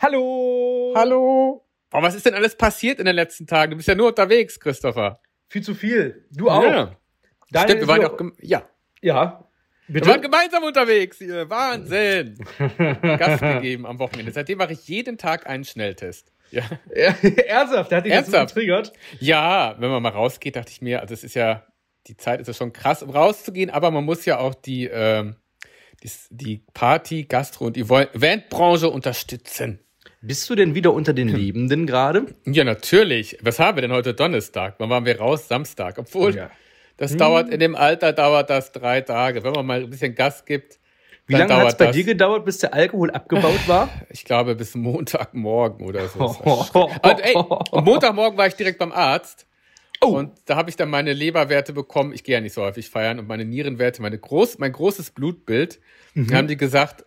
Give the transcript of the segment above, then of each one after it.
Hallo! Hallo! Oh, was ist denn alles passiert in den letzten Tagen? Du bist ja nur unterwegs, Christopher. Viel zu viel. Du auch. Ja. Daniel Stimmt, wir waren ja auch, ja. Ja. Wir Bitte? waren gemeinsam unterwegs hier. Wahnsinn. Gas gegeben am Wochenende. Seitdem mache ich jeden Tag einen Schnelltest. Ja. Ernsthaft, der hat dich jetzt so Ernsthaft? getriggert. ja, wenn man mal rausgeht, dachte ich mir, also es ist ja, die Zeit ist ja schon krass, um rauszugehen, aber man muss ja auch die, ähm, die, die Party, Gastro und Eventbranche unterstützen. Bist du denn wieder unter den Lebenden gerade? Ja, natürlich. Was haben wir denn heute Donnerstag? Wann waren wir raus? Samstag. Obwohl, Ja. das dauert, in dem Alter dauert das drei Tage. Wenn man mal ein bisschen Gas gibt, Wie lange hat es bei das, dir gedauert, bis der Alkohol abgebaut war? ich glaube, bis Montagmorgen oder so. Und, ey, und Montagmorgen war ich direkt beim Arzt. Oh. Und da habe ich dann meine Leberwerte bekommen. Ich gehe ja nicht so häufig feiern. Und meine Nierenwerte, meine groß, mein großes Blutbild. Mhm. Da haben die gesagt,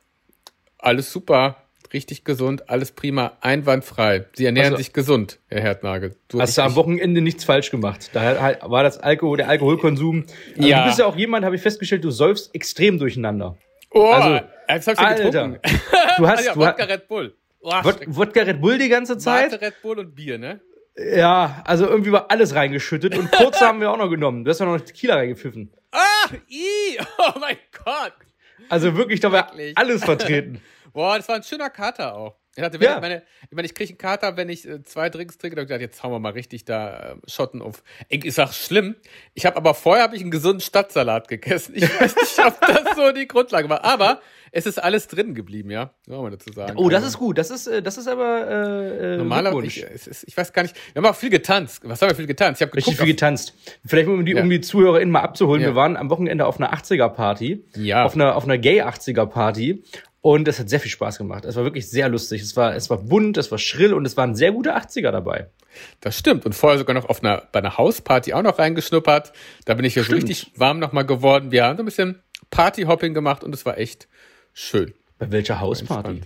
alles super, richtig gesund, alles prima, einwandfrei. Sie ernähren Also- sich gesund, Herr Herdnagel. Du, Hast du am Wochenende nichts falsch gemacht. Da war das Alkohol, der Alkoholkonsum. Also Ja. Du bist ja auch jemand, habe ich festgestellt, du säufst extrem durcheinander. Oh, Also, jetzt hab ich Alter. getrunken. Du hast, ja, du Wodka Red Bull. Oh. Wodka Red Bull die ganze Zeit. Mate, Red Bull und Bier, ne? Ja, also irgendwie war alles reingeschüttet und kurz haben wir auch noch genommen. Du hast ja noch Tequila reingepfiffen. Ah, i, oh mein Gott. Also wirklich, da war alles vertreten. Boah, das war ein schöner Kater auch. Ich wenn Ja. ich, meine, ich, meine, ich kriege einen Kater, wenn ich äh, zwei Drinks trinke, dann hab ich gedacht, jetzt hauen wir mal richtig da äh, Schotten auf. Ich, ich sag schlimm. Ich habe aber vorher habe ich einen gesunden Stadtsalat gegessen. Ich weiß nicht, ob das so die Grundlage war, aber es ist alles drin geblieben, ja. Soll man dazu sagen. Oh, das Also, ist gut. Das ist, äh, das ist aber äh, äh, Normalerweise, ich, ist, ich weiß gar nicht, wir haben auch viel getanzt. Was haben wir viel getanzt? Ich habe Richtig viel getanzt. Vielleicht um die, Ja. um die ZuhörerInnen mal abzuholen. Ja. Wir waren am Wochenende auf einer 80er-Party. Ja. Auf einer, auf einer Gay-80er-Party. Und es hat sehr viel Spaß gemacht. Es war wirklich sehr lustig. Es war, es war bunt, es war schrill und es waren sehr gute 80er dabei. Das stimmt. Und vorher sogar noch auf einer, bei einer Hausparty auch noch reingeschnuppert. Da bin ich ja so richtig warm nochmal geworden. Wir haben so ein bisschen Partyhopping gemacht und es war echt schön. Bei welcher Hausparty?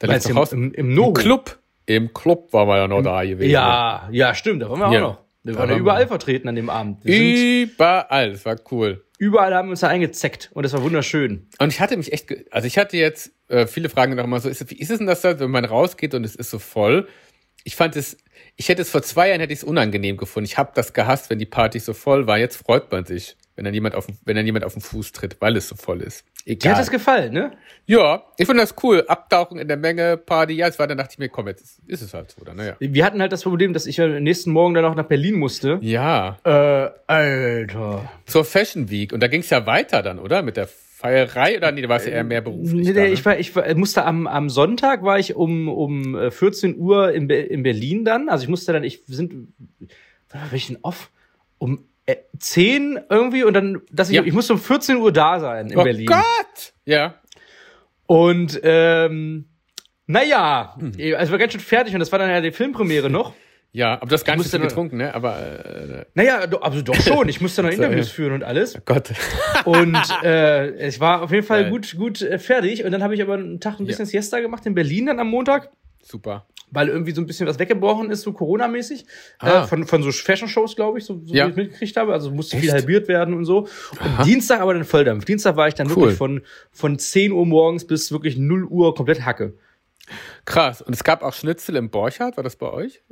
Da du noch Haus im, im, im Im? Club. Im Club waren wir ja noch da gewesen. Ja, ja, stimmt. Da waren wir auch Ja. noch. Wir waren ja überall vertreten an dem Abend. Wir Überall. Das war cool. Überall haben wir uns da eingezeckt und das war wunderschön. Und ich hatte mich echt, also ich hatte jetzt äh, viele Fragen noch mal so, ist, wie ist es denn das da, wenn man rausgeht und es ist so voll? Ich fand es, ich hätte es vor zwei Jahren hätte ich es unangenehm gefunden. Ich habe das gehasst, wenn die Party so voll war. Jetzt freut man sich, wenn dann jemand auf, den- wenn dann jemand auf den Fuß tritt, weil es so voll ist. Dir Egal. hat das gefallen, ne? ja, ich finde das cool. Abtauchen in der Menge, Party. Ja, es war dann dachte ich mir, komm, jetzt ist, es halt so, oder? Naja. Wir hatten halt das Problem, dass ich ja nächsten Morgen dann auch nach Berlin musste. Ja, Äh, Alter. zur Fashion Week. Und da ging es ja weiter dann, oder? Mit der Feierei oder nee, da war es ja eher mehr beruflich. Nee, nee, ne? ich war, ich war, musste am, am Sonntag war ich um, um äh, 14 Uhr in, Be in Berlin dann. Also ich musste dann, ich sind, war ich denn off? Um äh, 10 irgendwie und dann, dass ich, Ja. ich musste um 14 Uhr da sein in oh Berlin. Gott! Ja. Und ähm, naja, Hm. also war ganz schön fertig und das war dann ja die Filmpremiere noch. Ja, aber so musste viel nur- getrunken, ne? Aber äh, Naja, do- also doch schon. Ich musste noch So, Interviews ja. führen und alles. Gott. Und äh, ich war auf jeden Fall gut, gut äh, fertig. Und dann habe ich aber einen Tag ein bisschen Ja. Siesta gemacht in Berlin dann am Montag. Super. Weil irgendwie so ein bisschen was weggebrochen ist, so Corona-mäßig. Ah. Äh, von, von so Fashion-Shows, glaube ich, so, so Ja. wie ich mitgekriegt habe. Also musste viel Echt? halbiert werden und so. Und Dienstag aber dann Volldampf. Dienstag war ich dann Cool. wirklich von, von 10 Uhr morgens bis wirklich 0 Uhr komplett Hacke. Krass. Und es gab auch Schnitzel im Borchardt, war das bei euch?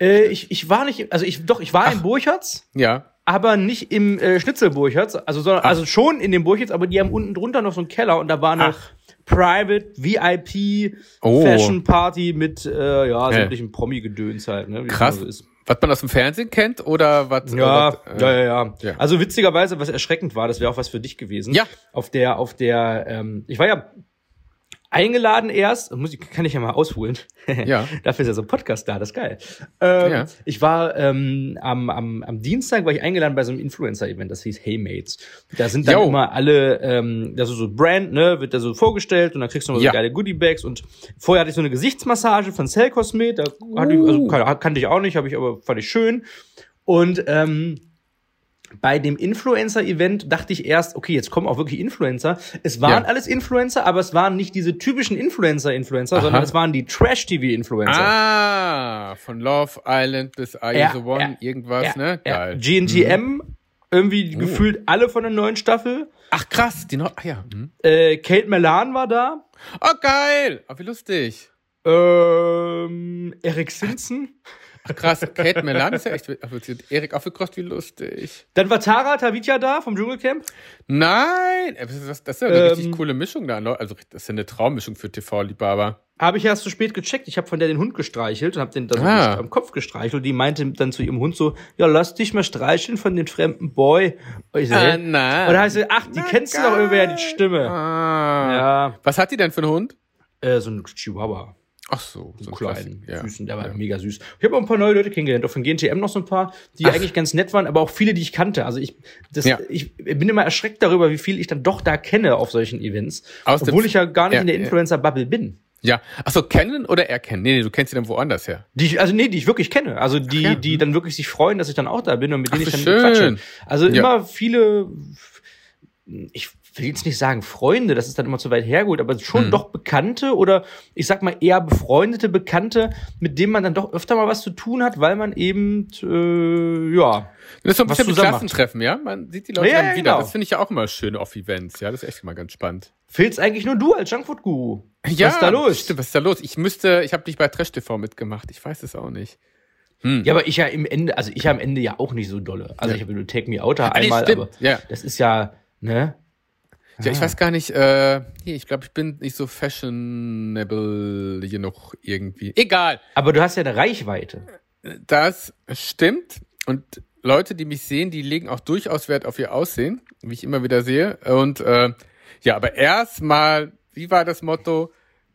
Äh, ich, ich war nicht, also ich, doch, ich war in Burchards, Ja. aber nicht im äh, Schnitzel-Burchards. Also, sondern, also schon in dem Burchards, aber die haben unten drunter noch so einen Keller und da war noch Ach. Private, VIP, Oh. Fashion Party mit, äh, ja, sämtlichen Promi-Gedöns halt, ne? Krass. so ist. Was man aus dem Fernsehen kennt oder was? Ja, was, ja, ja, ja, ja. Also witzigerweise, was erschreckend war, das wäre auch was für dich gewesen. Ja. Auf der, auf der, ähm, ich war ja eingeladen erst, muss ich, kann ich ja mal ausholen. Ja. Dafür ist ja so ein Podcast da, das ist geil. Ähm, Ja. Ich war ähm, am, am, am Dienstag war ich eingeladen bei so einem Influencer-Event, das hieß Hey Mates. Da sind dann Jo. immer alle, ähm, da so so Brand, ne, wird da so vorgestellt und dann kriegst du noch so Ja. geile Goodie-Bags und vorher hatte ich so eine Gesichtsmassage von Cell Cosmet, da hatte ich, also Uh. kan- kannte ich auch nicht, habe ich aber fand ich schön. Und ähm, bei dem Influencer-Event dachte ich erst, okay, jetzt kommen auch wirklich Influencer. Es waren Ja. alles Influencer, aber es waren nicht diese typischen Influencer-Influencer, sondern es waren die Trash-TV-Influencer. Ah, von Love Island bis Are You Ja, the One, ja, irgendwas, ne? Geil. GNTM, irgendwie Oh. gefühlt alle von der neuen Staffel. Ach krass, die noch. Ah ja. Hm. Äh, Kate Melan war da. Oh geil, oh, wie lustig. Ähm, Eric Simpson. Ach krass, Kate Melan ist ja echt. Ach, Erik aufgekrost, wie lustig. Dann war Tara Tavitja da vom Dschungelcamp. Nein, das ist, das ist ja eine ähm, richtig coole Mischung da. Also das ist ja eine Traummischung für TV-Liebhaber. Habe ich erst zu spät gecheckt. Ich habe von der den Hund gestreichelt und habe den dann ah. am Kopf gestreichelt. Und die meinte dann zu ihrem Hund so, ja, lass dich mal streicheln von dem fremden Boy. Und ich so, ah, na. Und da heißt sie, ach, die na, kennst geil. du doch irgendwer, die Stimme. Ah. Ja. Was hat die denn für einen Hund? Äh, so ein Chihuahua. Ach so, so kleinen, ja. süßen, der war ja. mega süß. Ich habe auch ein paar neue Leute kennengelernt, auch von GNTM noch so ein paar, die Ach. eigentlich ganz nett waren, aber auch viele, die ich kannte. Also ich, das, ja. ich bin immer erschreckt darüber, wie viel ich dann doch da kenne auf solchen Events, Aus obwohl ich ja gar nicht in der Influencer-Bubble bin. Ja, ach so, kennen oder erkennen? Nee, nee, du kennst sie dann woanders her. Die ich, also nee, die ich wirklich kenne. Also die, ja. die dann wirklich sich freuen, dass ich dann auch da bin und mit denen ach, ich dann schön. quatsche. Also immer viele, ich will jetzt nicht sagen Freunde, das ist dann immer zu weit hergeholt, aber schon hm. doch Bekannte oder ich sag mal eher befreundete Bekannte, mit denen man dann doch öfter mal was zu tun hat, weil man eben, äh, ja. Das ist so ein bisschen wie Klassentreffen, ja? Man sieht die Leute ja, dann wieder. Genau. Das finde ich ja auch immer schön auf Events, ja. Das ist echt immer ganz spannend. Fehlt's eigentlich nur du als Junkfood-Guru? Ja, was ist da los? Stimmt, was ist da los? Ich müsste, ich habe dich bei Trash TV mitgemacht. Ich weiß es auch nicht. Hm. Ja, aber ich ja im Ende, also ich ja am Ende ja auch nicht so dolle. Also ja. ich habe nur Take Me Out einmal, aber ja. das ist ja, ne? Ja, ich ah. weiß gar nicht, äh, ich glaube, ich bin nicht so fashionable hier noch irgendwie. Egal. Aber du hast ja eine Reichweite. Das stimmt. Und Leute, die mich sehen, die legen auch durchaus Wert auf ihr Aussehen, wie ich immer wieder sehe. Und äh, ja, aber erstmal, wie war das Motto?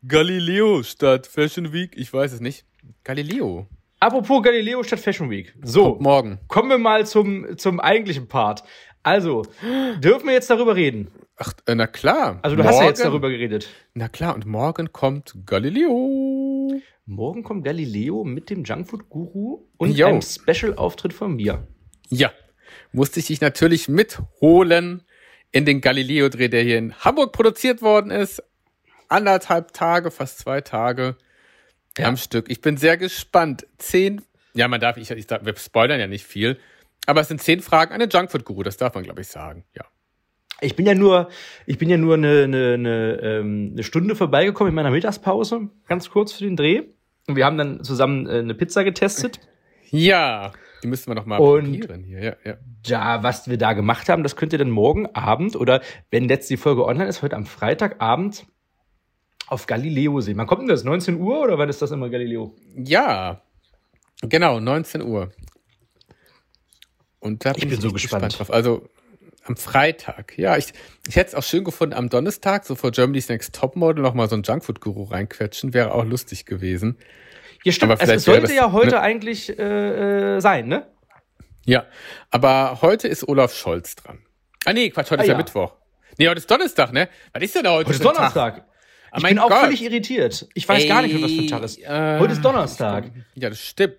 Galileo statt Fashion Week? Ich weiß es nicht. Galileo. Apropos Galileo statt Fashion Week. So, Kommt morgen. Kommen wir mal zum, zum eigentlichen Part. Also, dürfen wir jetzt darüber reden? Ach, äh, na klar. Also du morgen, hast ja jetzt darüber geredet. Na klar, und morgen kommt Galileo. Morgen kommt Galileo mit dem Junkfood-Guru und jo. einem Special-Auftritt von mir. Ja, musste ich dich natürlich mitholen in den Galileo-Dreh, der hier in Hamburg produziert worden ist. Anderthalb Tage, fast zwei Tage ja. am Stück. Ich bin sehr gespannt. Zehn, ja, man darf, ich, ich wir spoilern ja nicht viel, aber es sind zehn Fragen an den Junkfood-Guru, das darf man, glaube ich, sagen, ja. Ich bin ja nur, ich bin ja nur eine, eine, eine, ähm, eine Stunde vorbeigekommen in meiner Mittagspause, ganz kurz für den Dreh. Und wir haben dann zusammen äh, eine Pizza getestet. Ja, die müssen wir noch mal probieren hier. Ja, ja. ja, was wir da gemacht haben, das könnt ihr dann morgen Abend oder wenn jetzt die Folge online ist, heute am Freitagabend auf Galileo sehen. Wann kommt denn das? 19 Uhr oder wann ist das immer Galileo? Ja, genau, 19 Uhr. Und da bin ich, bin so gespannt. gespannt drauf. Also am Freitag. Ja, ich, ich hätte es auch schön gefunden, am Donnerstag, so vor Germany's Next Topmodel, noch mal so ein Junkfood-Guru reinquetschen. Wäre auch lustig gewesen. Ja, stimmt. Aber es sollte das, ja heute ne? eigentlich äh, äh, sein, ne? Ja, aber heute ist Olaf Scholz dran. Ah nee, Quatsch, heute ah, ist ja, Mittwoch. Nee, heute ist Donnerstag, ne? Was ist denn da heute? Heute ist Donnerstag. Tag? Ah, ich bin auch Gott. völlig irritiert. Ich weiß Ey, gar nicht, was für ein Tag ist. Äh, heute ist Donnerstag. Ja, das stimmt.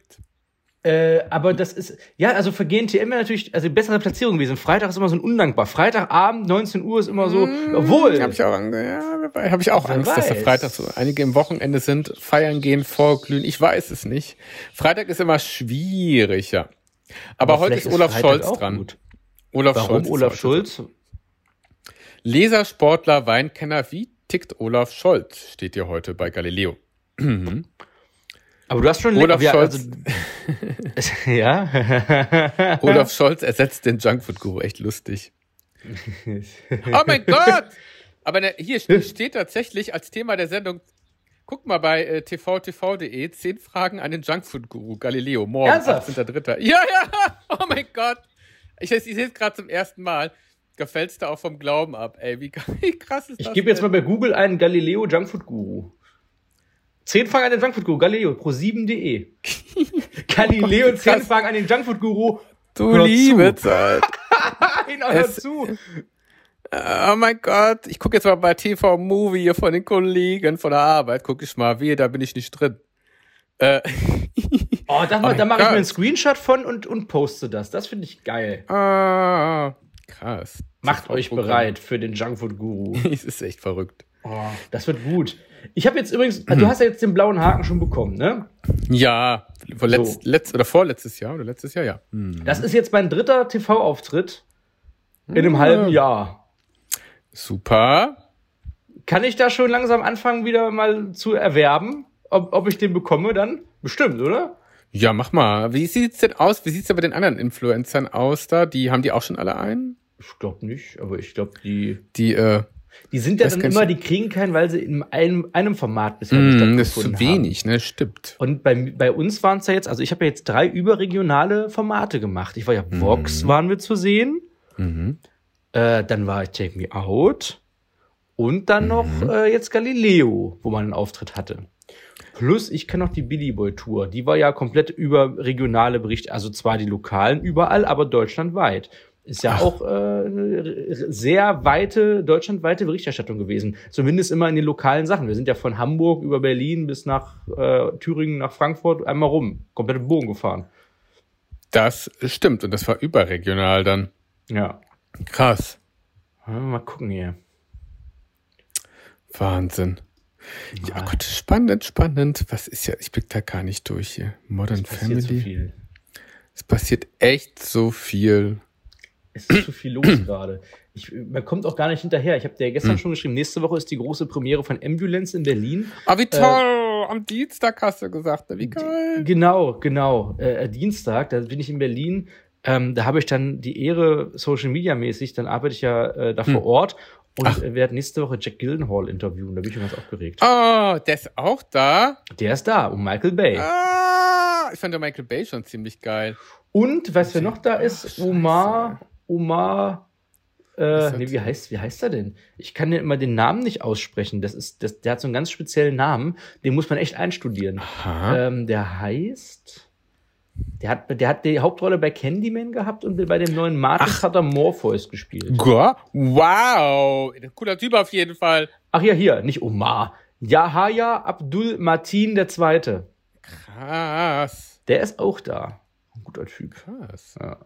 Äh, aber das ist, ja, also für GNTM wäre natürlich, also bessere Platzierung gewesen. Freitag ist immer so ein undankbar. Freitagabend, 19 Uhr ist immer so, mmh, obwohl. Habe ich auch, ja, hab ich auch Angst, weiß. dass der Freitag so einige im Wochenende sind, feiern gehen, vorglühen. Ich weiß es nicht. Freitag ist immer schwieriger. Aber, aber heute ist Olaf ist Scholz dran. Gut. Olaf Warum Scholz. Olaf Scholz? Leser, Sportler, Weinkenner, wie tickt Olaf Scholz? Steht hier heute bei Galileo. Aber du hast schon Olaf ja, Scholz. Also, ja. Olaf Scholz ersetzt den Junkfood-Guru. Echt lustig. oh mein Gott! Aber hier steht tatsächlich als Thema der Sendung, guck mal bei äh, tvtv.de, zehn Fragen an den Junkfood-Guru Galileo. Morgen, 18.3. Ja, ja! Oh mein Gott! Ich, ich sehe es gerade zum ersten Mal. Da fällst du auch vom Glauben ab, ey. Wie, wie krass ist das? Ich gebe jetzt mal bei Google einen Galileo Junkfood Guru. Zehn Fragen an den Junkfood Guru, Galileo, pro7.de. Galileo, zehn Fragen an den Junkfood Guru. Du hör liebe zu. Zeit. Nein, hör zu. Oh mein Gott, ich gucke jetzt mal bei TV Movie hier von den Kollegen von der Arbeit, gucke ich mal, wie, da bin ich nicht drin. Äh. oh, da, oh da mache ich mir einen Screenshot von und, und poste das. Das finde ich geil. Ah, krass. Macht euch bereit für den Junkfood Guru. es ist echt verrückt. Oh, das wird gut. Ich habe jetzt übrigens, du hast ja jetzt den blauen Haken schon bekommen, ne? Ja, letzt, so. letzt, oder vorletztes Jahr oder letztes Jahr, ja. Mhm. Das ist jetzt mein dritter TV-Auftritt in einem mhm. halben Jahr. Super. Kann ich da schon langsam anfangen, wieder mal zu erwerben? ob, ob ich den bekomme dann? Bestimmt, oder? Ja, mach mal. Wie sieht's denn aus? Wie sieht's denn bei den anderen Influencern aus da? Die haben die auch schon alle einen? Ich glaube nicht, aber ich glaube, die. Die, äh, Die sind ja Das dann immer, die kriegen keinen, weil sie in einem, einem Format bisher mh, nicht mm, das ist zu haben. wenig, ne? Stimmt. Und bei, bei uns waren es ja jetzt, also ich habe ja jetzt drei überregionale Formate gemacht. Ich war ja Vox, waren wir zu sehen. Mhm. Äh, dann war ich Take Me Out. Und dann noch äh, jetzt Galileo, wo man einen Auftritt hatte. Plus, ich kenne noch die Billy Boy Tour. Die war ja komplett über regionale Berichte, also zwar die lokalen überall, aber deutschlandweit. Ist ja auch äh, eine sehr weite, deutschlandweite Berichterstattung gewesen. Zumindest immer in den lokalen Sachen. Wir sind ja von Hamburg über Berlin bis nach äh, Thüringen, nach Frankfurt einmal rum. Komplett im Bogen gefahren. Das stimmt. Und das war überregional dann. Ja. Krass. Mal gucken hier. Wahnsinn. Ja, Ja. Gott, spannend, spannend. Was ist ja, ich blick da gar nicht durch hier. Modern zu Family. viel. Es passiert echt so viel. Es ist zu viel los gerade. Ich, man kommt auch gar nicht hinterher. Ich habe dir gestern schon geschrieben, nächste Woche ist die große Premiere von Ambulance in Berlin. Ah, wie toll! Am Dienstag hast du gesagt, ne? wie geil. Genau, genau. Äh, Dienstag, da bin ich in Berlin. Ähm, da habe ich dann die Ehre, Social Media mäßig, dann arbeite ich ja äh, da vor Ort und äh, werde nächste Woche Jack Gillenhall interviewen. Da bin ich schon ganz aufgeregt. Oh, der ist auch da. Der ist da, um Michael Bay. Ah, ich fand der Michael Bay schon ziemlich geil. Und was wer noch da ist. Omar, Omar, äh, nee, wie heißt, wie heißt er denn? Ich kann ja immer den Namen nicht aussprechen. Das ist, das, der hat so einen ganz speziellen Namen. Den muss man echt einstudieren. Ähm, der heißt, der hat, der hat die Hauptrolle bei Candyman gehabt und bei dem neuen Matrix hat er Morpheus gespielt. Goa? Wow, cooler Typ auf jeden Fall. Ach ja, hier, nicht Omar. Yahya Abdul Martin der Zweite. Krass. Der ist auch da. Ein guter Typ. Krass. Ja.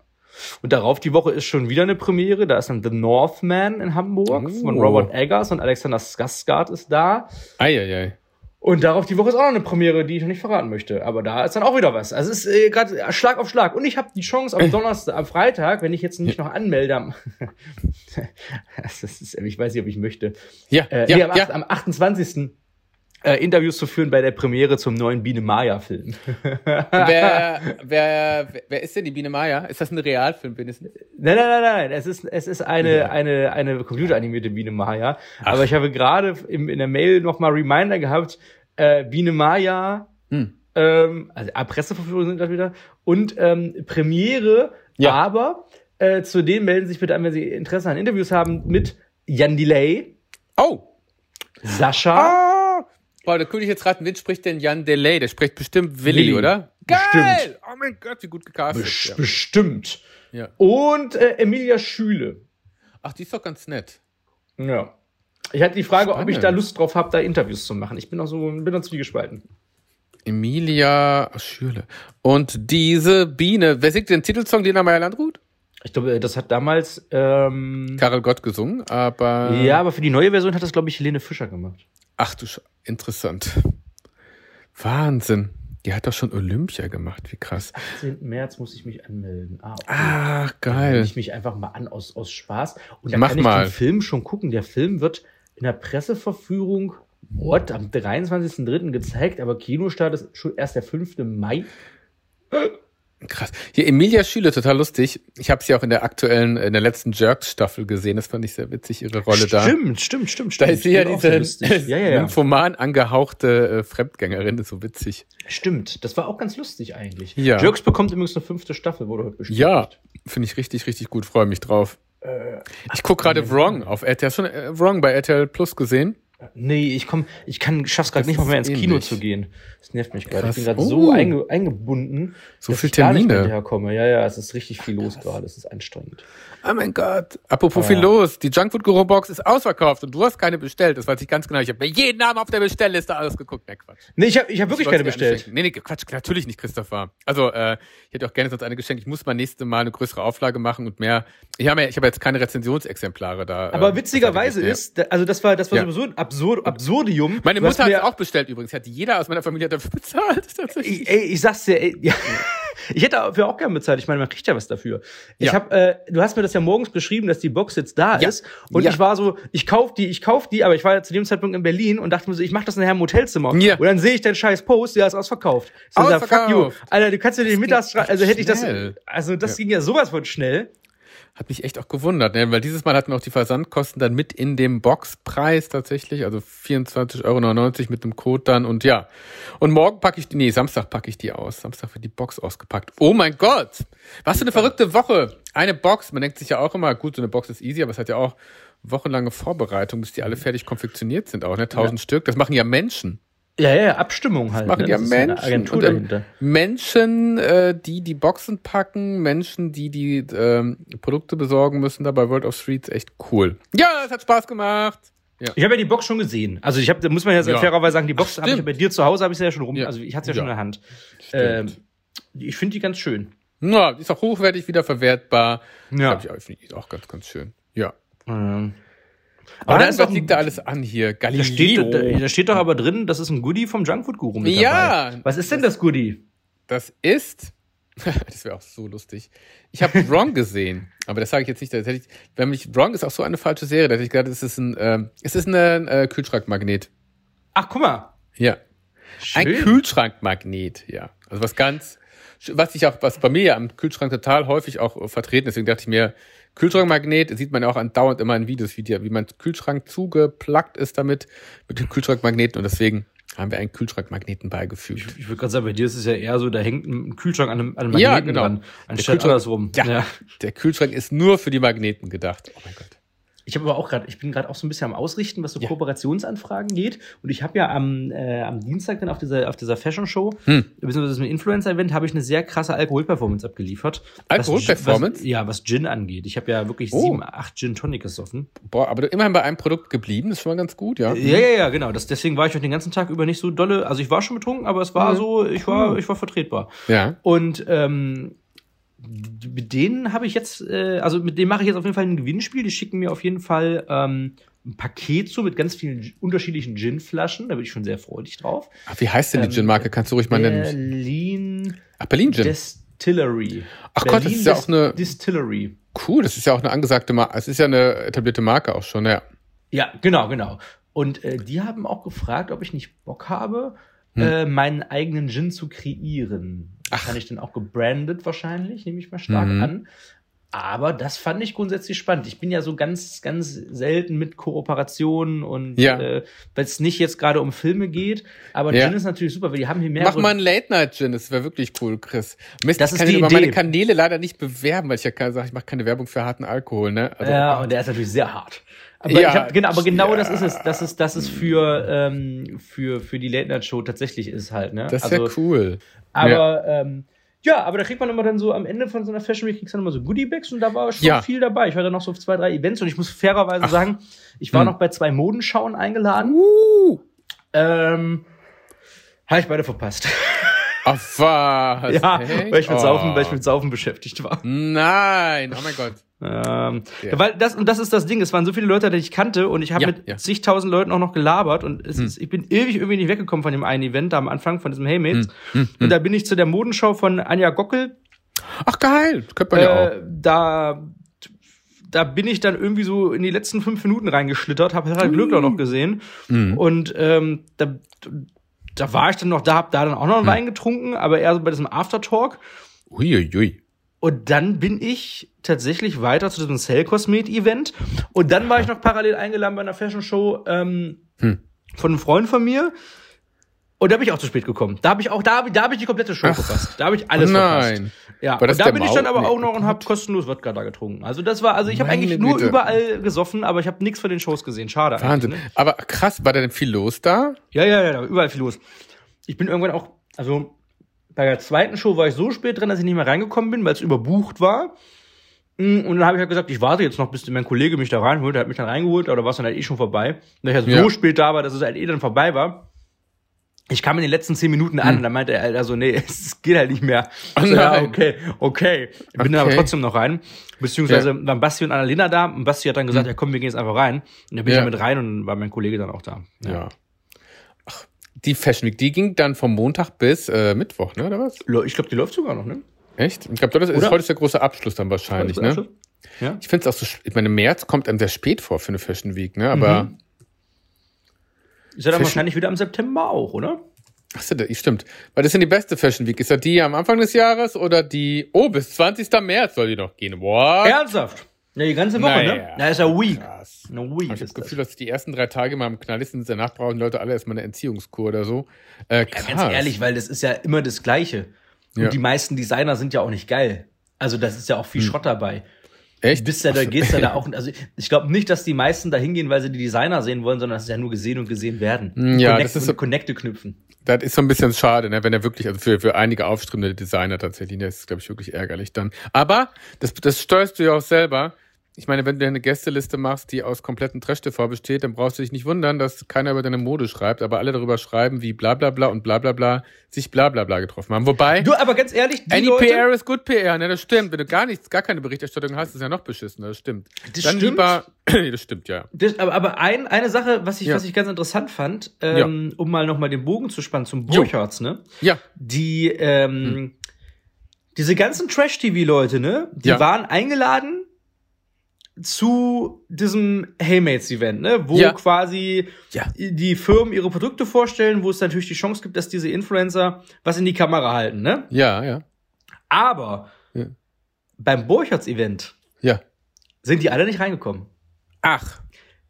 Und darauf die Woche ist schon wieder eine Premiere. Da ist dann The Northman in Hamburg von Oh. Robert Eggers und Alexander Skarsgård ist da. Eieiei. Und darauf die Woche ist auch noch eine Premiere, die ich noch nicht verraten möchte. Aber da ist dann auch wieder was. Also es ist äh, gerade Schlag auf Schlag. Und ich habe die Chance am Donnerstag, am Freitag, wenn ich jetzt nicht noch anmelde, das ist, ich weiß nicht, ob ich möchte. Ja, Äh, ja, nee, am, ja. 8, am 28. Äh, Interviews zu führen bei der Premiere zum neuen Biene Maya-Film. Wer, wer, wer ist denn die Biene Maya? Ist das ein Realfilm wenigstens? Nein, nein, nein, nein. Es ist, es ist eine, eine, eine computeranimierte Biene Maya. Aber ich habe gerade im, in der Mail nochmal Reminder gehabt, äh, Biene Maya, Hm. ähm, also ah, Presseverführungen sind gerade wieder, und ähm, Premiere, Ja. aber äh, zu denen melden sich bitte an, wenn Sie Interesse an Interviews haben, mit Jan Delay, Oh! Sascha, Ah! Boah, da könnte ich jetzt raten, wen spricht denn Jan Delay? Der spricht bestimmt Willi, Willi. oder? Geil! Bestimmt. Oh mein Gott, wie gut gecastet. bes- Ja. bestimmt. Ja. Und äh, Emilia Schüle. Ach, die ist doch ganz nett. Ja. Ich hatte die Frage, ob ich Spannend. da Lust drauf habe, da Interviews zu machen. Ich bin auch so, bin da zwiegespalten. Emilia Schürle. Und diese Biene, wer singt den Titelsong Dina Meyer Landrut? Ich glaube, das hat damals, ähm, Karel Gott gesungen, aber. ja, aber für die neue Version hat das, glaube ich, Helene Fischer gemacht. Ach du Sch interessant. Wahnsinn. Die hat doch schon Olympia gemacht, wie krass. 10. März muss ich mich anmelden. Ah, okay. Ach, Dann geil. ich mich einfach mal an aus, aus Spaß. Und dann Mach kann ich mal. den Film schon gucken. Der Film wird in der Presseverführung what, am 23.03. gezeigt, aber Kinostart ist schon erst der 5. Mai. Krass. Hier Emilia Schüle, total lustig. Ich habe sie auch in der aktuellen, in der letzten Jerks-Staffel gesehen. Das fand ich sehr witzig, ihre Rolle da. Stimmt, stimmt, stimmt, Da stimmt. ist sie ja diese. Ja, ja, ja. Nymphoman angehauchte äh, Fremdgängerin, das ist so witzig. Stimmt. Das war auch ganz lustig eigentlich. Ja. Jerks bekommt übrigens eine fünfte Staffel, wurde heute bestätigt. Ja, finde ich richtig, richtig gut, freue mich drauf. Äh, Ich guck gerade Wrong auf RTL. Hast du schon äh, Wrong bei RTL Plus gesehen? Nee, ich komm, ich kann, schaff's gerade nicht mal mehr ins Kino ähnlich. zu gehen. Das nervt mich gerade. Ich bin gerade Oh. so einge, eingebunden, So dass viel ich gar nicht Termine. hinterherkomme. Ja, ja, es ist richtig viel los gerade. Es ist anstrengend. Oh mein Gott. Apropos Ah. viel los. Die Junkfood Guru Box ist ausverkauft und du hast keine bestellt. Das weiß ich ganz genau. Ich habe mir jeden Namen auf der Bestellliste ausgeguckt. Nee, Quatsch. Nee, ich habe ich hab wirklich Ich keine bestellt. Nee, nee, Quatsch, natürlich nicht, Christopher. Also, äh, ich hätte auch gerne sonst eine geschenkt. Ich muss mal nächste Mal eine größere Auflage machen und mehr. Ich habe ja, ich habe jetzt keine Rezensionsexemplare da. Aber äh, witzigerweise ist, also das war, das war Ja. sowieso ein Absurd, Absurdium. Meine Du Mutter hat es auch bestellt übrigens. Hat jeder aus meiner Familie dafür bezahlt, tatsächlich. Ey, ich sag's dir, ey, ja. Ich hätte dafür auch gerne bezahlt. Ich meine, man kriegt ja was dafür. Ich Ja. hab, äh, du hast mir das ja morgens beschrieben, dass die Box jetzt da Ja. ist. Und ich war so, ich kauf die, ich kauf die, aber ich war ja zu dem Zeitpunkt in Berlin und dachte mir so, ich mach das nachher im Hotelzimmer. Ja. Und dann sehe ich den scheiß Post, der ist ausverkauft. Ich so, sag, fuck you. Ausverkauft. Alter, du kannst ja nicht mittags, also hätte ich das, also das ging ja sowas von schnell. Hat mich echt auch gewundert, ne? weil dieses Mal hatten wir auch die Versandkosten dann mit in dem Boxpreis tatsächlich, also 24,99 Euro mit dem Code dann und ja. Und morgen packe ich die, nee, Samstag packe ich die aus. Samstag wird die Box ausgepackt. Oh mein Gott! Was für eine verrückte Woche! Eine Box, man denkt sich ja auch immer, gut, so eine Box ist easy, aber es hat ja auch wochenlange Vorbereitung, bis die alle fertig konfektioniert sind auch, ne? Tausend Stück. Das machen ja Menschen. Ja, ja, Abstimmung halt. machen ne? ja Das Menschen. Agentur Und, ähm, dahinter. Menschen, äh, die die Boxen packen, Menschen, die die ähm, Produkte besorgen müssen, da bei World of Streets echt cool. Ja, es hat Spaß gemacht. Ja. Ich habe ja die Box schon gesehen. Also ich habe, da muss man ja, Ja. fairerweise sagen, die Box habe ich bei dir zu Hause, habe ich sie ja schon rum. Ja. Also ich hatte ja Ja. schon in der Hand. Ähm, ich finde die ganz schön. Ja, die ist auch hochwertig wieder verwertbar. Ja. Ich, auch- finde ich auch ganz, ganz schön. Ja. Ähm, Aber da dann, ist was doch liegt da alles an hier? da Galileo. steht, da, da steht doch aber drin, das ist ein Goodie vom Junkfood Guru mit Ja. dabei. Was ist denn das Goodie? Das ist. das wäre auch so lustig. Ich habe Wrong gesehen, aber das sage ich jetzt nicht. Das hätte ich, wenn mich Wrong ist auch so eine falsche Serie, da hätte ich gedacht, es ist ein, ähm, es ist ein äh, Kühlschrankmagnet. Ach, guck mal. Ja. Ein Schön. Kühlschrankmagnet, ja. Also was ganz, was ich auch, was bei mir ja am Kühlschrank total häufig auch äh, vertreten ist. Deswegen dachte ich mir, Kühlschrankmagnet sieht man ja auch andauernd immer in Videos, wie, die, wie mein Kühlschrank zugeplackt ist damit, mit dem Kühlschrankmagneten. Und deswegen haben wir einen Kühlschrankmagneten beigefügt. Ich würde gerade sagen, bei dir ist es ja eher so, da hängt ein Kühlschrank an einem, an einem Magneten Ja, genau. dran, anstatt andersrum. Ja. Der Kühlschrank ist nur für die Magneten gedacht. Oh mein Gott. Ich habe aber auch gerade, ich bin gerade auch so ein bisschen am Ausrichten, was so Ja. Kooperationsanfragen geht. Und ich habe ja am, äh, am Dienstag dann auf dieser, auf dieser Fashion Show, Hm. beziehungsweise diesem Influencer-Event, habe ich eine sehr krasse Alkoholperformance abgeliefert. Alkoholperformance? Ja, was Gin angeht. Ich habe ja wirklich Oh. sieben, acht Gin Tonic gesoffen. Boah, aber du immerhin bei einem Produkt geblieben, das ist schon mal ganz gut, ja. Ja, ja, ja, genau. Das, deswegen war ich auch den ganzen Tag über nicht so dolle. Also ich war schon betrunken, aber es war Mhm. so, ich war, ich war vertretbar. Ja. Und ähm, mit denen habe ich jetzt, äh, also mit denen mache ich jetzt auf jeden Fall ein Gewinnspiel. Die schicken mir auf jeden Fall ähm, ein Paket zu mit ganz vielen unterschiedlichen Gin-Flaschen. Da bin ich schon sehr freudig drauf. Ach, wie heißt denn die Ähm, Gin-Marke? Kannst du ruhig mal nennen? Berlin Ach, Berlin Gin. Distillery. Ach Gott, das ist ja auch eine- Distillery. Cool, das ist ja auch eine angesagte Marke. Es ist ja eine etablierte Marke auch schon, ja. Ja, genau, genau. Und äh, die haben auch gefragt, ob ich nicht Bock habe, Hm. äh, meinen eigenen Gin zu kreieren. Ach. Kann ich dann auch gebrandet wahrscheinlich, nehme ich mal stark Mhm. an. Aber das fand ich grundsätzlich spannend. Ich bin ja so ganz, ganz selten mit Kooperationen und Ja. äh, weil es nicht jetzt gerade um Filme geht. Aber Ja. Gin ist natürlich super, weil die haben hier mehrere. Mach mal einen Late-Night-Gin, das wäre wirklich cool, Chris. Mist, Das ich ist kann die ihn über meine. Kanäle leider nicht bewerben, weil ich ja keine, sag, ich mache keine Werbung für harten Alkohol, ne? Also, ja, und der ist natürlich sehr hart. Aber, Ja, hab, genau, aber genau ja. das ist es. Das ist, das ist für, ähm, für, für die Late Night Show tatsächlich ist halt, ne? das wäre also, cool. Aber ähm, ja, aber da kriegt man immer dann so am Ende von so einer Fashion Week kriegst du dann immer so Goodie-Bags und da war schon Ja. viel dabei. Ich war dann noch so auf zwei, drei Events und ich muss fairerweise sagen, ich war Hm. noch bei zwei Modenschauen eingeladen. Uh, Ähm, habe ich beide verpasst. ach was? ja, echt? weil ich mit Oh. Saufen, weil ich mit Saufen beschäftigt war. Nein, oh mein Gott. Ähm, Ja. Weil das und das ist das Ding. Es waren so viele Leute, die ich kannte und ich habe Ja, mit ja. zigtausend Leuten auch noch gelabert und es Hm. ist, ich bin ewig irgendwie nicht weggekommen von dem einen Event da am Anfang von diesem Haymates. Hm, Und da bin ich zu der Modenschau von Anja Gockel. Ach geil, könnte man ja auch. Äh, da da bin ich dann irgendwie so in die letzten fünf Minuten reingeschlittert, habe Harald Glöckler noch gesehen Mhm. und ähm, da, da war ich dann noch da, hab da dann auch noch einen Wein getrunken, aber eher so bei diesem Aftertalk. Uiuiui. Und dann bin ich tatsächlich weiter zu diesem Cell Cosmet Event. Und dann war ich noch parallel eingeladen bei einer Fashion Show ähm, Hm. von einem Freund von mir. Und da bin ich auch zu spät gekommen. Da habe ich auch, da habe ich, da habe ich die komplette Show Ach. verpasst. Da habe ich alles Oh verpasst. nein. Ja, und da bin ich dann aber Nee, auch noch und habe kostenlos Wodka da getrunken. Also das war, also ich habe eigentlich nur Güte. überall gesoffen, aber ich habe nichts von den Shows gesehen. Schade. Wahnsinn. Ne? Aber krass, war da denn viel los da? Ja, ja, ja, da war überall viel los. Ich bin irgendwann auch, also bei der zweiten Show war ich so spät drin, dass ich nicht mehr reingekommen bin, weil es überbucht war. Mm, Und dann habe ich halt gesagt, ich warte jetzt noch, bis mein Kollege mich da reinholt. Der hat mich dann reingeholt, aber da war es dann halt eh schon vorbei. Und ich halt Ja. so spät da war, dass es halt eh dann vorbei war. Ich kam in den letzten zehn Minuten an Hm. und dann meinte er halt also, nee, es geht halt nicht mehr. Oh Ich so, ja, okay, okay. Ich bin dann aber Okay. trotzdem noch rein. Beziehungsweise waren Basti und Annalena da und Basti hat dann gesagt, ja komm, wir gehen jetzt einfach rein. Und dann bin Hm. Ja. ich mit rein und war mein Kollege dann auch da. Ja. Die Fashion Week, die ging dann vom Montag bis äh, Mittwoch, ne, oder was? Ich glaube, die läuft sogar noch, ne? Echt? Ich glaube, das ist Oder? heute ist der große Abschluss dann wahrscheinlich, ne? Ja. Ich finde es auch so, ich meine, März kommt einem sehr spät vor für eine Fashion Week, ne? Aber, Mhm. Ist ja dann Fashion- wahrscheinlich wieder im September auch, oder? ach so, das stimmt. Weil das ist ja die beste Fashion Week. Ist das die am Anfang des Jahres oder die, oh, bis 20. März soll die noch gehen. What? Ernsthaft? Ja, die ganze Woche, Naja. ne? Na, ist ja Week. Krass. Eine Week ich habe ist das. Gefühl, dass die ersten drei Tage mal am Knall sind, danach brauchen Leute alle erstmal eine Entziehungskur oder so. Äh, Ja, krass. ganz ehrlich, weil das ist ja immer das Gleiche. Und Ja. die meisten Designer sind ja auch nicht geil. Also das ist ja auch viel Schrott dabei. Echt? Bist ja da, gehst ja da auch, also ich glaube nicht, dass die meisten da hingehen, weil sie die Designer sehen wollen, sondern das ist ja nur gesehen und gesehen werden. Mm, ja, Connect das ist so- Connecte knüpfen. Das ist so ein bisschen schade, ne? wenn er wirklich, also für, für einige aufstrebende Designer tatsächlich, das ist, glaube ich, wirklich ärgerlich dann. Aber das, das steuerst du ja auch selber. Ich meine, wenn du eine Gästeliste machst, die aus kompletten Trash-TV besteht, dann brauchst du dich nicht wundern, dass keiner über deine Mode schreibt, aber alle darüber schreiben, wie bla bla bla und bla bla bla sich bla bla bla getroffen haben. Wobei, Du, aber ganz ehrlich, die any Leute, PR ist good PR, ne? Das stimmt. Wenn du gar nichts, gar keine Berichterstattung hast, ist ja noch beschissener, das stimmt. Das dann stimmt. lieber, das stimmt, ja. Das, aber, aber ein, eine Sache, was ich, Ja. was ich ganz interessant fand, ähm, um mal nochmal den Bogen zu spannen zum. Burchards, ne? Ja, Die, ähm, diese ganzen Trash-TV-Leute, ne? Die Ja. waren eingeladen zu diesem Heymates-Event, ne? Wo Ja. quasi Ja. die Firmen ihre Produkte vorstellen, wo es natürlich die Chance gibt, dass diese Influencer was in die Kamera halten, ne? ja, ja, Aber Ja. beim Burchards-Event ja. sind die alle nicht reingekommen. Ach.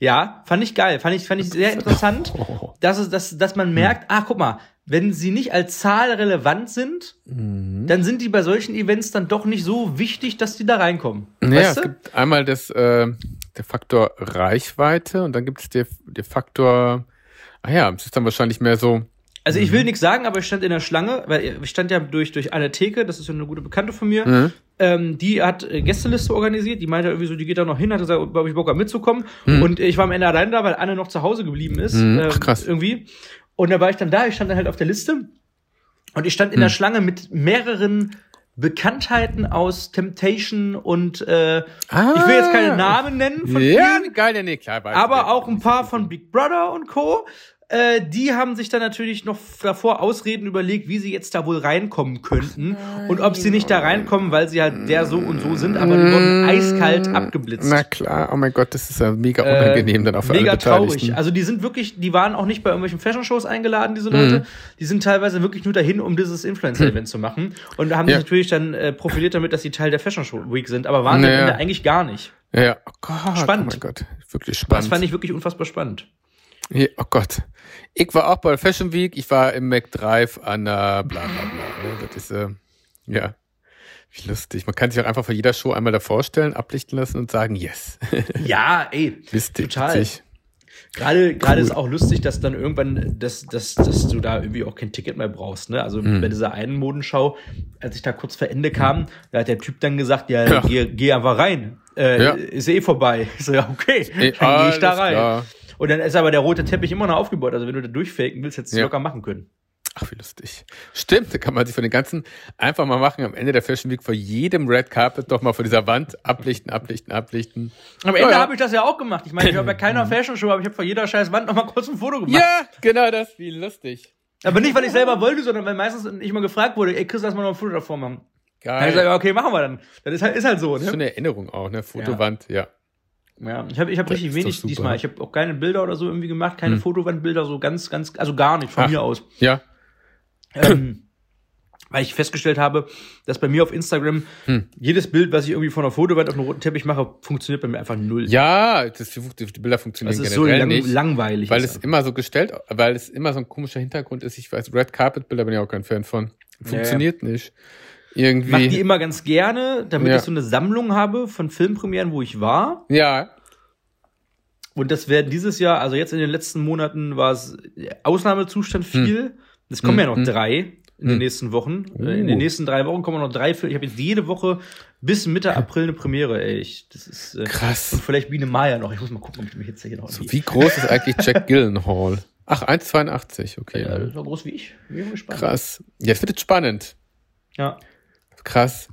Ja, fand ich geil, fand ich, fand ich sehr interessant, Oh. dass, es, dass, dass man merkt, ah, guck mal, wenn sie nicht als Zahl relevant sind, Mhm. dann sind die bei solchen Events dann doch nicht so wichtig, dass die da reinkommen. Ja, weißt es du? gibt einmal das, äh, der Faktor Reichweite und dann gibt es der, der Faktor, ah ja, es ist dann wahrscheinlich mehr so, Also ich Mhm. will nichts sagen, aber ich stand in der Schlange, weil ich stand ja durch, durch eine Theke, das ist ja eine gute Bekannte von mir, Mhm. ähm, die hat äh, Gästeliste organisiert, die meinte irgendwie so, die geht da noch hin, hat gesagt, ob ich Bock habe mitzukommen und ich war am Ende allein da, weil Anne noch zu Hause geblieben ist, Mhm. ähm, Ach, krass. irgendwie. Und da war ich dann da, ich stand dann halt auf der Liste und ich stand in der Schlange mit mehreren Bekanntheiten aus Temptation und äh, ich will jetzt keine Namen nennen von Ah. ja, vielen, geil, nee, klar, weiß aber auch ein paar von Big Brother und Co. Äh, die haben sich dann natürlich noch davor Ausreden überlegt, wie sie jetzt da wohl reinkommen könnten und ob sie nicht da reinkommen, weil sie halt der so und so sind, aber die wurden eiskalt abgeblitzt. Na klar, oh mein Gott, das ist ja mega unangenehm dann auch für Mega traurig. Also die sind wirklich, die waren auch nicht bei irgendwelchen Fashion-Shows eingeladen, diese Leute. Mhm. Die sind teilweise wirklich nur dahin, um dieses Influencer-Event zu machen. Und haben Ja. sich natürlich dann äh, profiliert damit, dass sie Teil der Fashion-Show-Week sind, aber waren sie Naja. am Ende eigentlich gar nicht. Ja, oh Gott, Spannend. oh mein Gott, wirklich Das spannend. fand ich wirklich unfassbar spannend. Ja, oh Gott. Ich war auch bei der Fashion Week, ich war im McDrive an der bla bla bla. Ne? Das ist, äh, ja, wie lustig. Man kann sich auch einfach vor jeder Show einmal davor stellen, ablichten lassen und sagen, yes. Ja, ey. Lustig. Total. witzig. Gerade gerade ist auch lustig, dass dann irgendwann, dass, dass, dass du da irgendwie auch kein Ticket mehr brauchst. Ne? Also Mhm. bei dieser einen Modenschau, als ich da kurz vor Ende kam, da hat der Typ dann gesagt, ja, Ja. Geh, geh einfach rein. Äh, Ja. Ist eh vorbei. Ich so, ja, okay, dann gehe ich da rein. klar. Und dann ist aber der rote Teppich immer noch aufgebaut. Also wenn du da durchfaken willst, hättest du es Ja. locker machen können. Ach, wie lustig. Stimmt, da kann man sich von den ganzen einfach mal machen, am Ende der Fashion Week vor jedem Red Carpet doch mal vor dieser Wand ablichten, ablichten, ablichten. Am Ende Ja, ja. habe ich das ja auch gemacht. Ich meine, ich war bei keiner Fashion Show, aber ich habe vor jeder scheiß Wand noch mal kurz ein Foto gemacht. Ja, genau das, wie lustig. Aber nicht, weil ich selber wollte, sondern weil meistens ich mal gefragt wurde, ey Chris, lass mal noch ein Foto davor machen. Dann hab ich Geil. gesagt, ja, okay, machen wir dann. Das ist halt, ist halt so, Das ist schon ne? eine Erinnerung auch, ne? Fotowand, ja. Ja, ich habe ich hab Das richtig wenig diesmal. Ich habe auch keine Bilder oder so irgendwie gemacht, keine Hm. Fotowandbilder, so ganz, ganz, also gar nicht von Ach. mir aus. Ja. ähm, weil ich festgestellt habe, dass bei mir auf Instagram Hm. jedes Bild, was ich irgendwie von der Fotowand auf einem roten Teppich mache, funktioniert bei mir einfach null. Ja, das, die die Bilder funktionieren das ist so generell lang, nicht. langweilig. Weil ist es immer so gestellt, weil es immer so ein komischer Hintergrund ist. Ich weiß, Red Carpet Bilder bin ich auch kein Fan von. Funktioniert nicht. Irgendwie. Mach die immer ganz gerne, damit Ja. ich so eine Sammlung habe von Filmpremieren, wo ich war. ja, Und das werden dieses Jahr, also jetzt in den letzten Monaten war es Ausnahmezustand viel. Es kommen ja noch Hm. drei in den Hm. nächsten Wochen. Uh. In den nächsten drei Wochen kommen noch drei Filme. Ich habe jetzt jede Woche bis Mitte April eine Premiere, ey. Ich, das ist äh, krass. und vielleicht Biene Maya noch. Ich muss mal gucken, ob ich mich jetzt hier noch So, wie groß ist eigentlich Jack Gyllenhaal? Ach, 1,82, okay. ja, so groß wie ich. Bin gespannt. Krass. Jetzt wird es spannend. Ja. Krass.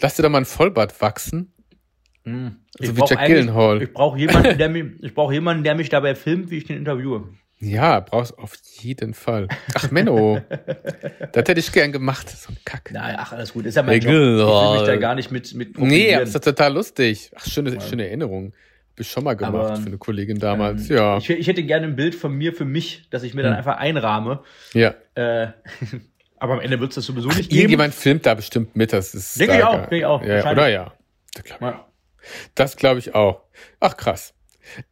Lass dir doch mal ein Vollbart wachsen. Mhm. Also Ich wie Jack Gyllenhaal. Ich brauche jemanden, der mich, ich brauche jemanden, der mich dabei filmt, wie ich den interviewe. Ja, brauchst auf jeden Fall. Ach, Menno. das hätte ich gern gemacht. So ein Kack. Na, ach, alles gut. Ist ja mein Job. Ich will mich da gar nicht mit, mit Nee, aber ist doch total lustig. Ach, schöne, schöne Erinnerung. Hab ich schon mal gemacht aber, für eine Kollegin damals, ähm, ja. Ich, ich, hätte gerne ein Bild von mir für mich, dass ich mir dann hm. einfach einrahme. Ja. Äh, aber am Ende wird es das sowieso Ach, nicht geben. Irgendjemand filmt da bestimmt mit, das ist. Denke ich auch, denke ich auch. Ja, oder ja. Das glaube ich, glaub ich auch. Ach, krass.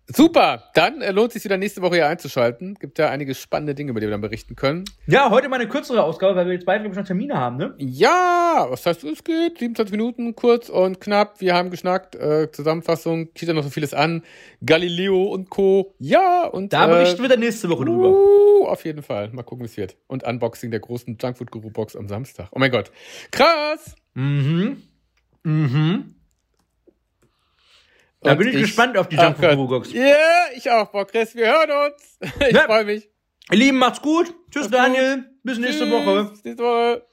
Super, dann äh, lohnt es sich wieder nächste Woche hier einzuschalten. Gibt ja einige spannende Dinge, über die wir dann berichten können. Ja, heute mal eine kürzere Ausgabe, weil wir jetzt beide, noch Termine haben, ne? Ja, was heißt, es geht 27 Minuten, kurz und knapp. Wir haben geschnackt, äh, Zusammenfassung, steht ja noch so vieles an. Galileo und Co. Ja, und. Da berichten äh, wir dann nächste Woche drüber. Uh, auf jeden Fall. Mal gucken, wie es wird. Und Unboxing der großen Junkfood Guru Box am Samstag. Oh mein Gott. Krass! Mhm. Mhm. Da bin ich, ich, gespannt auf die Jump Box. Ja, yeah, ich auch, Bock, Chris. Wir hören uns. Ich ja. freue mich. Ihr Lieben, macht's gut. Tschüss, macht's Daniel. Gut. Bis nächste Tschüss. Woche. Bis nächste Woche.